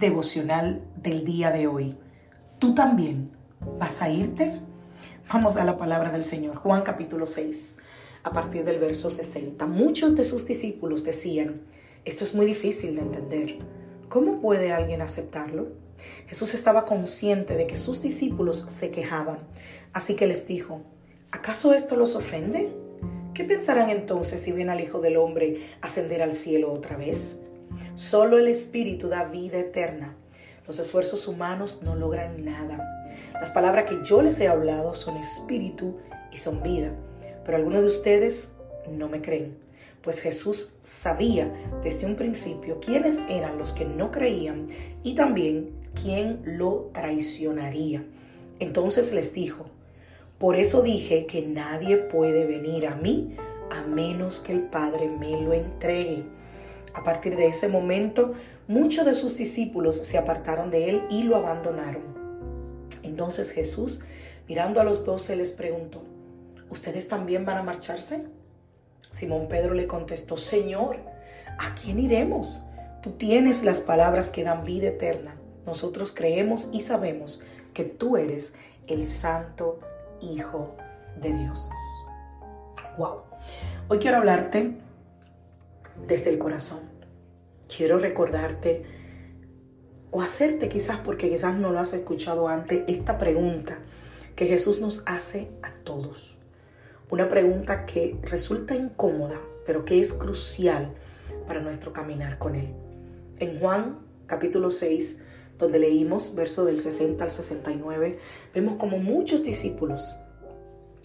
Devocional del día de hoy. ¿Tú también vas a irte? Vamos a la palabra del Señor. Juan capítulo 6, a partir del verso 60. Muchos de sus discípulos decían, esto es muy difícil de entender. ¿Cómo puede alguien aceptarlo? Jesús estaba consciente de que sus discípulos se quejaban, así que les dijo, ¿acaso esto los ofende? ¿Qué pensarán entonces si ven al Hijo del Hombre ascender al cielo otra vez? Solo el Espíritu da vida eterna. Los esfuerzos humanos no logran nada. Las palabras que yo les he hablado son espíritu y son vida. Pero algunos de ustedes no me creen. Pues Jesús sabía desde un principio quiénes eran los que no creían y también quién lo traicionaría. Entonces les dijo, por eso dije que nadie puede venir a mí a menos que el Padre me lo entregue. A partir de ese momento, muchos de sus discípulos se apartaron de él y lo abandonaron. Entonces Jesús, mirando a los doce, les preguntó, ¿ustedes también van a marcharse? Simón Pedro le contestó, Señor, ¿a quién iremos? Tú tienes las palabras que dan vida eterna. Nosotros creemos y sabemos que tú eres el Santo Hijo de Dios. Wow. Hoy quiero hablarte desde el corazón. Quiero recordarte o hacerte quizás, porque quizás no lo has escuchado antes, esta pregunta que Jesús nos hace a todos. Una pregunta que resulta incómoda, pero que es crucial para nuestro caminar con Él. En Juan capítulo 6, donde leímos verso del 60 al 69, vemos como muchos discípulos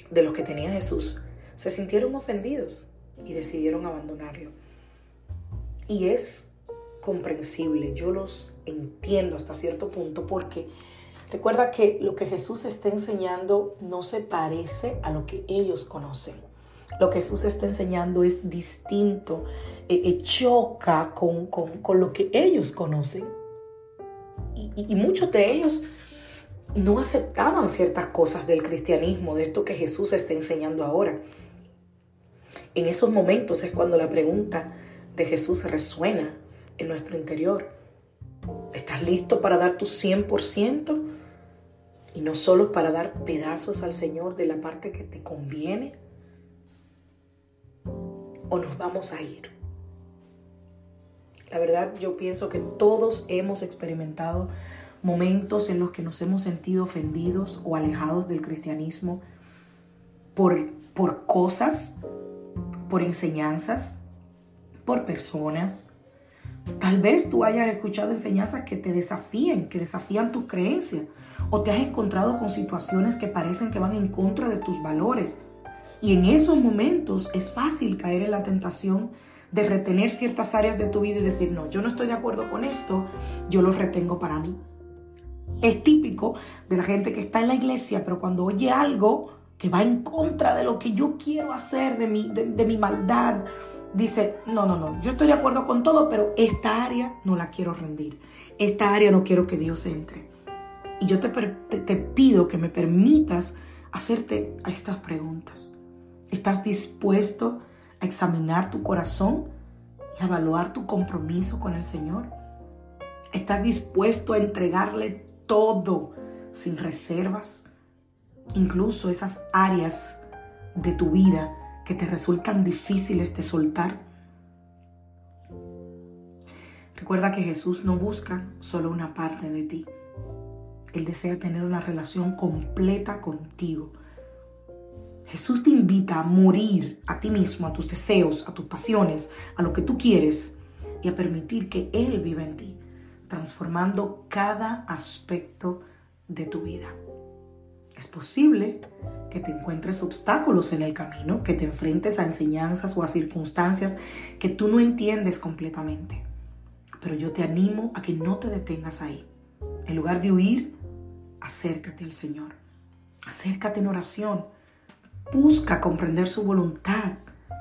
de los que tenía Jesús se sintieron ofendidos y decidieron abandonarlo. Y es comprensible, yo los entiendo hasta cierto punto porque recuerda que lo que Jesús está enseñando no se parece a lo que ellos conocen. Lo que Jesús está enseñando es distinto, eh, eh, choca con, lo que ellos conocen. y muchos de ellos no aceptaban ciertas cosas del cristianismo, de esto que Jesús está enseñando ahora. En esos momentos es cuando la pregunta de Jesús resuena en nuestro interior. ¿Estás listo para dar tu 100%? Y no solo para dar pedazos al Señor de la parte que te conviene. ¿O nos vamos a ir? La verdad yo pienso que todos hemos experimentado momentos en los que nos hemos sentido ofendidos o alejados del cristianismo por, por cosas, por enseñanzas, por personas. Tal vez tú hayas escuchado enseñanzas que te desafíen, que desafían tus creencias, o te has encontrado con situaciones que parecen que van en contra de tus valores. Y en esos momentos es fácil caer en la tentación de retener ciertas áreas de tu vida y decir, no, yo no estoy de acuerdo con esto, yo lo retengo para mí. Es típico de la gente que está en la iglesia, pero cuando oye algo que va en contra de lo que yo quiero hacer, de mi, de mi maldad, dice, no, no, no, yo estoy de acuerdo con todo, pero esta área no la quiero rendir. Esta área no quiero que Dios entre. Y yo te, te, pido que me permitas hacerte estas preguntas. ¿Estás dispuesto a examinar tu corazón y a evaluar tu compromiso con el Señor? ¿Estás dispuesto a entregarle todo sin reservas? Incluso esas áreas de tu vida que te resultan difíciles de soltar. Recuerda que Jesús no busca solo una parte de ti. Él desea tener una relación completa contigo. Jesús te invita a morir a ti mismo, a tus deseos, a tus pasiones, a lo que tú quieres y a permitir que Él viva en ti, transformando cada aspecto de tu vida. Es posible que te encuentres obstáculos en el camino, que te enfrentes a enseñanzas o a circunstancias que tú no entiendes completamente. Pero yo te animo a que no te detengas ahí. En lugar de huir, acércate al Señor. Acércate en oración. Busca comprender su voluntad.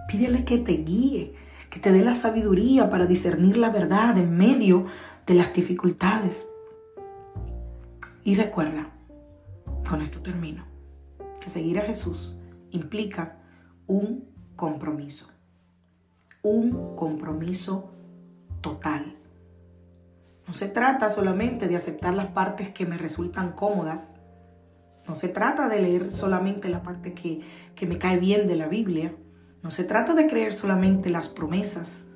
Pídele que te guíe, que te dé la sabiduría para discernir la verdad en medio de las dificultades. Y recuerda, con esto termino, que seguir a Jesús implica un compromiso, un compromiso total. No se trata solamente de aceptar las partes que me resultan cómodas, no se trata de leer solamente la parte que, que me cae bien de la Biblia, no se trata de creer solamente las promesas.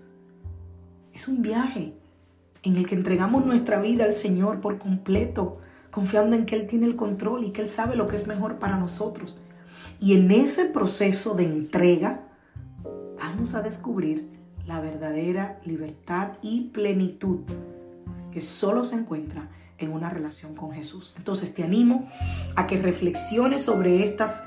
Es un viaje en el que entregamos nuestra vida al Señor por completo, confiando en que Él tiene el control y que Él sabe lo que es mejor para nosotros. Y en ese proceso de entrega vamos a descubrir la verdadera libertad y plenitud que solo se encuentra en una relación con Jesús. Entonces te animo a que reflexiones sobre estas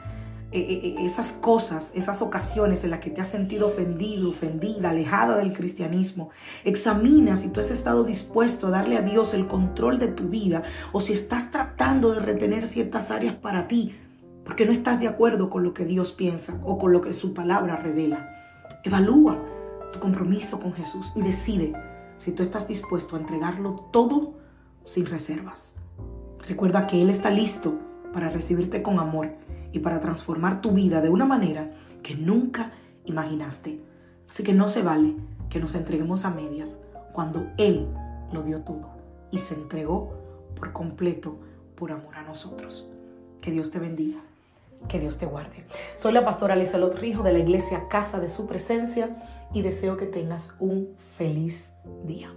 eh, esas cosas, esas ocasiones en las que te has sentido ofendido, ofendida, alejada del cristianismo. Examina si tú has estado dispuesto a darle a Dios el control de tu vida o si estás tratando de retener ciertas áreas para ti porque no estás de acuerdo con lo que Dios piensa o con lo que su palabra revela. Evalúa tu compromiso con Jesús y decide si tú estás dispuesto a entregarlo todo sin reservas. Recuerda que Él está listo para recibirte con amor y para transformar tu vida de una manera que nunca imaginaste. Así que no se vale que nos entreguemos a medias cuando Él lo dio todo y se entregó por completo por amor a nosotros. Que Dios te bendiga. Que Dios te guarde. Soy la pastora Lizelot Rijo de la iglesia Casa de Su Presencia y deseo que tengas un feliz día.